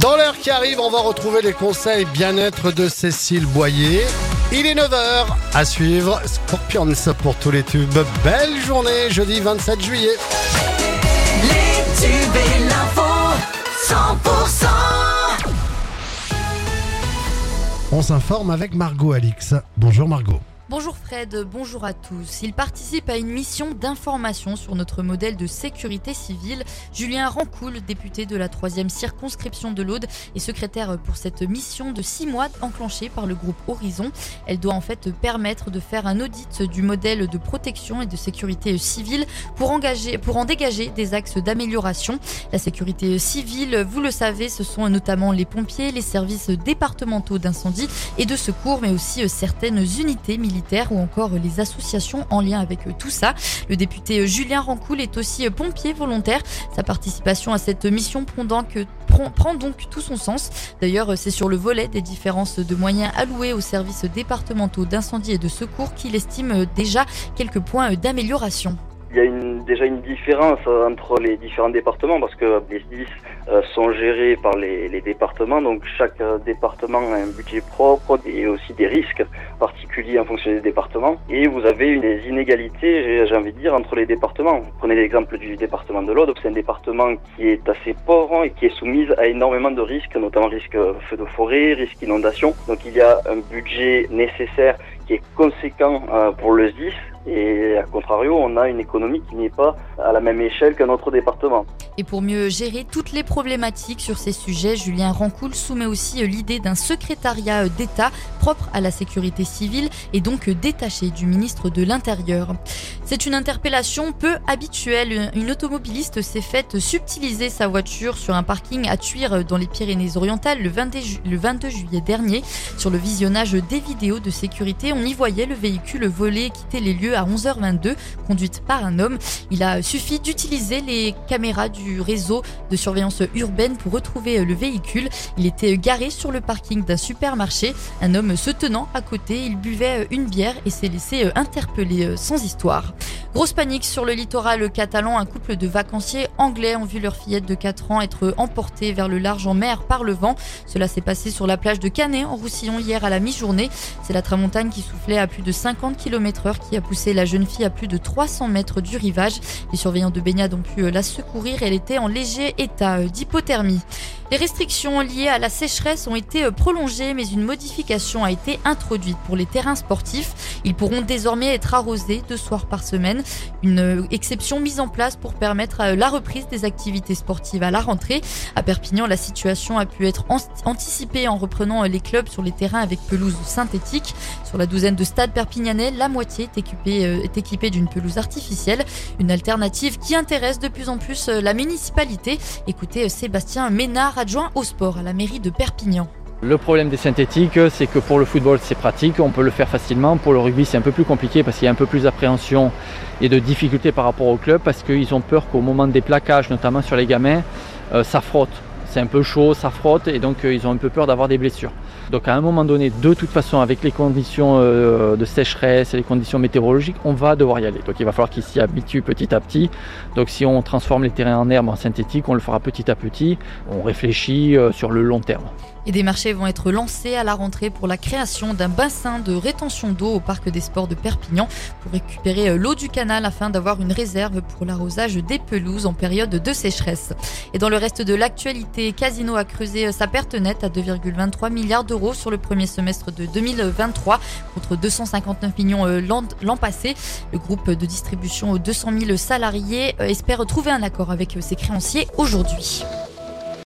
Dans l'heure qui arrive, on va retrouver les conseils bien-être de Cécile Boyer. Il est 9h à suivre. Scorpions pour tous les tubes. Belle journée, jeudi 27 juillet. Les tubes et l'info, 100%. On s'informe avec Margot Alix. Bonjour Margot. Bonjour Fred, bonjour à tous. Il participe à une mission d'information sur notre modèle de sécurité civile. Julien Rancoul, député de la 3e circonscription de l'Aude, est secrétaire pour cette mission de 6 mois enclenchée par le groupe Horizon. Elle doit en fait permettre de faire un audit du modèle de protection et de sécurité civile pour, pour en dégager des axes d'amélioration. La sécurité civile, vous le savez, ce sont notamment les pompiers, les services départementaux d'incendie et de secours, mais aussi certaines unités militaires ou encore les associations en lien avec tout ça. Le député Julien Rancoul est aussi pompier volontaire. Sa participation à cette mission prend donc tout son sens. D'ailleurs, c'est sur le volet des différences de moyens alloués aux services départementaux d'incendie et de secours qu'il estime déjà quelques points d'amélioration. Il y a une, déjà une différence entre les différents départements parce que les SDIS euh, sont gérés par les, les, départements, donc chaque euh, département a un budget propre et aussi des risques particuliers en fonction des départements. Et vous avez des inégalités, j'ai envie de dire, entre les départements. Prenez l'exemple du département de l'Aude, c'est un département qui est assez pauvre et qui est soumis à énormément de risques, notamment risque feu de forêt, risque inondation. Donc il y a un budget nécessaire qui est conséquent euh, pour le SDIS et à contrario, on a une économie qui n'est pas à la même échelle qu'un autre département. Et pour mieux gérer toutes les problématiques sur ces sujets, Julien Rancoul soumet aussi l'idée d'un secrétariat d'État propre à la sécurité civile et donc détaché du ministre de l'Intérieur. C'est une interpellation peu habituelle. Une automobiliste s'est faite subtiliser sa voiture sur un parking à Tuire dans les Pyrénées-Orientales le 22, le 22 juillet dernier. Sur le visionnage des vidéos de sécurité, on y voyait le véhicule et quitter les lieux à 11h22, conduite par un homme. Il a suffi d'utiliser les caméras du réseau de surveillance urbaine pour retrouver le véhicule. Il était garé sur le parking d'un supermarché. Un homme se tenant à côté, il buvait une bière et s'est laissé interpeller sans histoire. Grosse panique sur le littoral catalan. Un couple de vacanciers anglais ont vu leur fillette de 4 ans être emportée vers le large en mer par le vent. Cela s'est passé sur la plage de Canet en Roussillon hier à la mi-journée. C'est la tramontagne qui soufflait à plus de 50 km heure qui a poussé la jeune fille à plus de 300 mètres du rivage. Les surveillants de baignade ont pu la secourir. Elle était en léger état d'hypothermie. Les restrictions liées à la sécheresse ont été prolongées, mais une modification a été introduite pour les terrains sportifs. Ils pourront désormais être arrosés deux soirs par semaine. Une exception mise en place pour permettre la reprise des activités sportives à la rentrée. À Perpignan, la situation a pu être anticipée en reprenant les clubs sur les terrains avec pelouse synthétique. Sur la douzaine de stades perpignanais, la moitié est équipée, euh, d'une pelouse artificielle. Une alternative qui intéresse de plus en plus euh, la municipalité. Écoutez euh, Sébastien Ménard adjoint au sport à la mairie de Perpignan. Le problème des synthétiques, c'est que pour le football, c'est pratique, on peut le faire facilement. Pour le rugby, c'est un peu plus compliqué parce qu'il y a un peu plus d'appréhension et de difficulté par rapport au club parce qu'ils ont peur qu'au moment des plaquages, notamment sur les gamins, euh, ça frotte. C'est un peu chaud, ça frotte et donc euh, ils ont un peu peur d'avoir des blessures. Donc à un moment donné, de toute façon, avec les conditions euh, de sécheresse et les conditions météorologiques, on va devoir y aller. Donc il va falloir qu'ils s'y habituent petit à petit. Donc si on transforme les terrains en herbe en synthétique, on le fera petit à petit. On réfléchit sur le long terme. Et des marchés vont être lancés à la rentrée pour la création d'un bassin de rétention d'eau au parc des sports de Perpignan pour récupérer l'eau du canal afin d'avoir une réserve pour l'arrosage des pelouses en période de sécheresse. Et dans le reste de l'actualité, Casino a creusé sa perte nette à 2,23 milliards d'euros sur le premier semestre de 2023 contre 259 millions euh, l'an passé. Le groupe de distribution aux 200 000 salariés euh, espère trouver un accord avec ses créanciers aujourd'hui.